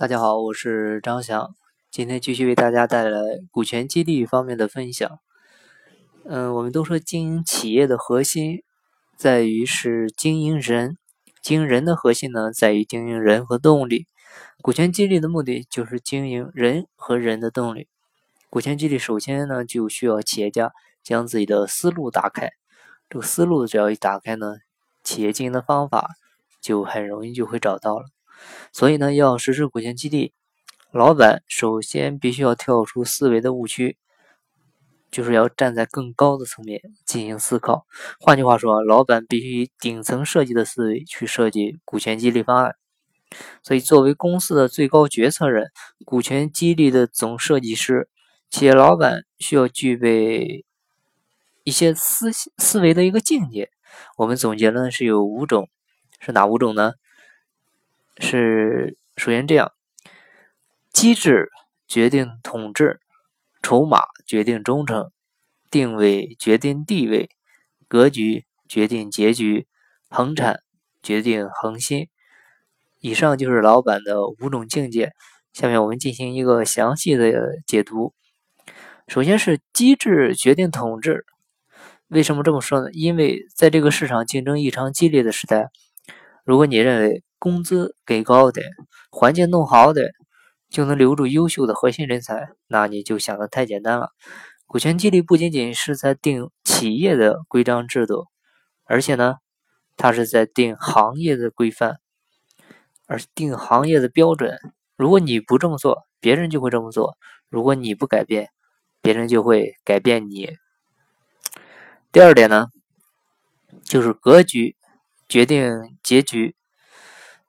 大家好，我是张翔，今天继续为大家带来股权激励方面的分享。嗯，我们都说经营企业的核心在于是经营人，经营人的核心呢在于经营人和动力。股权激励的目的就是经营人和人的动力。股权激励首先呢就需要企业家将自己的思路打开，这个思路只要一打开呢，企业经营的方法就很容易就会找到了。所以呢，要实施股权激励，老板首先必须要跳出思维的误区，就是要站在更高的层面进行思考。换句话说，老板必须以顶层设计的思维去设计股权激励方案。所以，作为公司的最高决策人，股权激励的总设计师，企业老板需要具备一些思思维的一个境界。我们总结呢是有五种，是哪五种呢？是首先这样，机制决定统治，筹码决定忠诚，定位决定地位，格局决定结局，恒产决定恒心。以上就是老板的五种境界。下面我们进行一个详细的解读。首先是机制决定统治，为什么这么说呢？因为在这个市场竞争异常激烈的时代，如果你认为工资给高点，环境弄好点，就能留住优秀的核心人才。那你就想的太简单了。股权激励不仅仅是在定企业的规章制度，而且呢，它是在定行业的规范，而定行业的标准。如果你不这么做，别人就会这么做；如果你不改变，别人就会改变你。第二点呢，就是格局决定结局。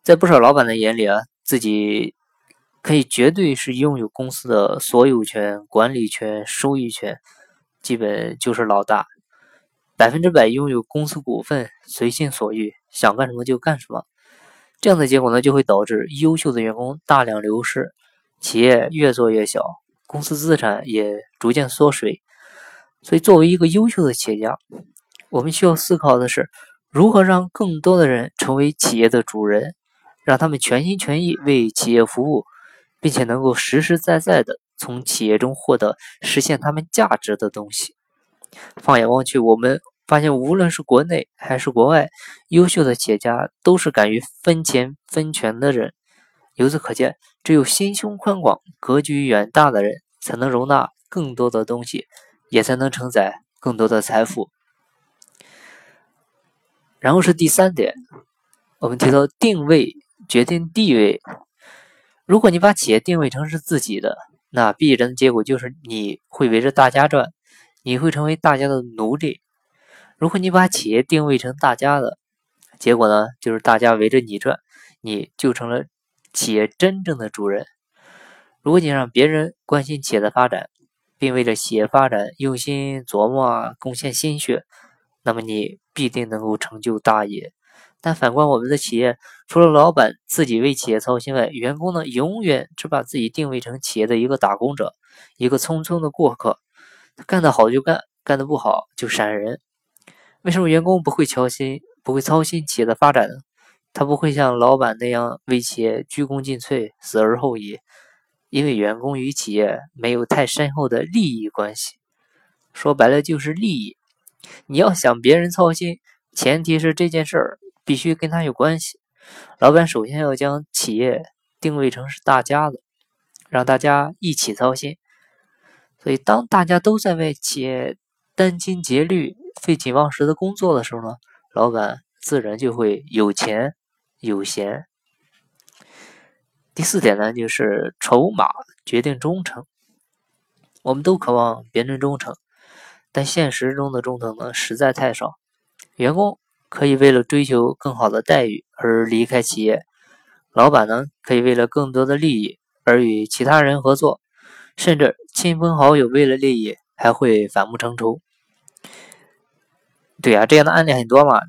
在不少老板的眼里啊，自己可以绝对是拥有公司的所有权、管理权、收益权，基本就是老大，百分之百拥有公司股份，随心所欲，想干什么就干什么。这样的结果呢，就会导致优秀的员工大量流失，企业越做越小，公司资产也逐渐缩水。所以，作为一个优秀的企业家，我们需要思考的是，如何让更多的人成为企业的主人。让他们全心全意为企业服务，并且能够实实在在的从企业中获得实现他们价值的东西。放眼望去，我们发现无论是国内还是国外，优秀的企业家都是敢于分钱分权的人。由此可见，只有心胸宽广、格局远大的人，才能容纳更多的东西，也才能承载更多的财富。然后是第三点，我们提到定位。决定地位。如果你把企业定位成是自己的，那必然的结果就是你会围着大家转，你会成为大家的奴隶。如果你把企业定位成大家的，结果呢，就是大家围着你转，你就成了企业真正的主人。如果你让别人关心企业的发展，并为了企业发展用心琢磨啊，贡献心血，那么你必定能够成就大业。但反观我们的企业，除了老板自己为企业操心外，员工呢永远只把自己定位成企业的一个打工者，一个匆匆的过客。干得好就干，干得不好就闪人。为什么员工不会操心、不会操心企业的发展呢？他不会像老板那样为企业鞠躬尽瘁、死而后已，因为员工与企业没有太深厚的利益关系。说白了就是利益。你要想别人操心，前提是这件事儿。必须跟他有关系。老板首先要将企业定位成是大家的，让大家一起操心。所以，当大家都在为企业殚精竭虑、废寝忘食的工作的时候呢，老板自然就会有钱有闲。第四点呢，就是筹码决定忠诚。我们都渴望别人忠诚，但现实中的中层呢，实在太少。员工。可以为了追求更好的待遇而离开企业，老板呢可以为了更多的利益而与其他人合作，甚至亲朋好友为了利益还会反目成仇。对呀，这样的案例很多嘛。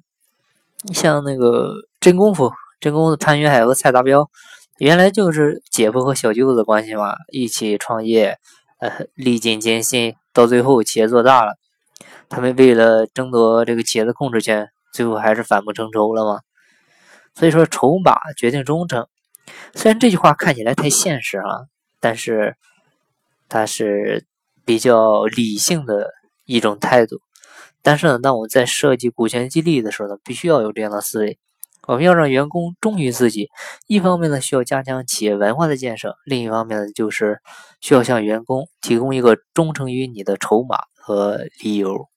像那个真功夫，真功夫潘云海和蔡达标，原来就是姐夫和小舅子的关系嘛，一起创业，呃，历尽艰辛，到最后企业做大了，他们为了争夺这个企业的控制权。最后还是反目成仇了吗？所以说，筹码决定忠诚。虽然这句话看起来太现实啊，但是它是比较理性的一种态度。但是呢，当我们在设计股权激励的时候呢，必须要有这样的思维。我们要让员工忠于自己，一方面呢需要加强企业文化的建设，另一方面呢就是需要向员工提供一个忠诚于你的筹码和理由。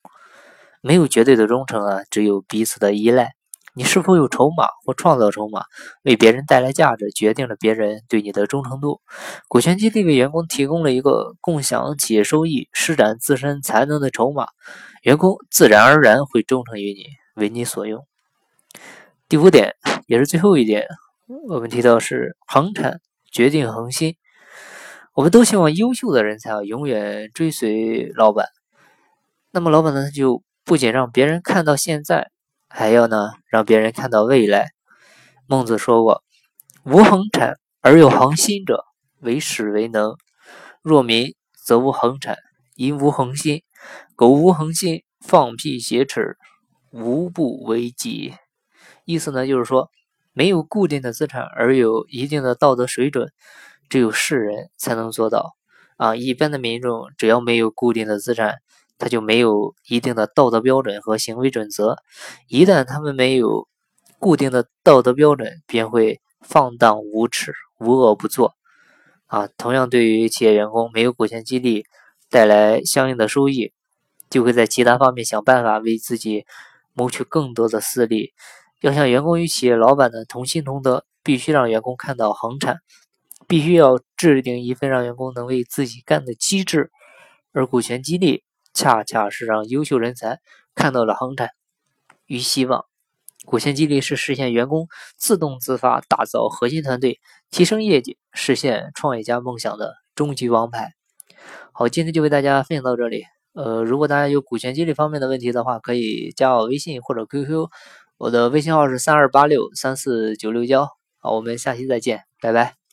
没有绝对的忠诚啊，只有彼此的依赖。你是否有筹码或创造筹码，为别人带来价值，决定了别人对你的忠诚度。股权激励为员工提供了一个共享企业收益、施展自身才能的筹码，员工自然而然会忠诚于你，为你所用。第五点，也是最后一点，我们提到是恒产决定恒心。我们都希望优秀的人才啊，永远追随老板。那么老板呢，就不仅让别人看到现在，还要呢让别人看到未来。孟子说过：“无恒产而有恒心者，为始为能。若民则无恒产，因无恒心。苟无恒心，放屁挟持，无不为己。”意思呢，就是说，没有固定的资产而有一定的道德水准，只有世人才能做到。啊，一般的民众只要没有固定的资产，他就没有一定的道德标准和行为准则。一旦他们没有固定的道德标准，便会放荡无耻、无恶不作。啊，同样对于企业员工，没有股权激励带来相应的收益，就会在其他方面想办法为自己谋取更多的私利。要想员工与企业老板的同心同德，必须让员工看到恒产，必须要制定一份让员工能为自己干的机制。而股权激励恰恰是让优秀人才看到了恒产与希望。股权激励是实现员工自动自发打造核心团队、提升业绩、实现创业家梦想的终极王牌。好，今天就为大家分享到这里。呃，如果大家有股权激励方面的问题的话，可以加我微信或者 QQ。我的微信号是三二八六三四九六幺，好，我们下期再见，拜拜。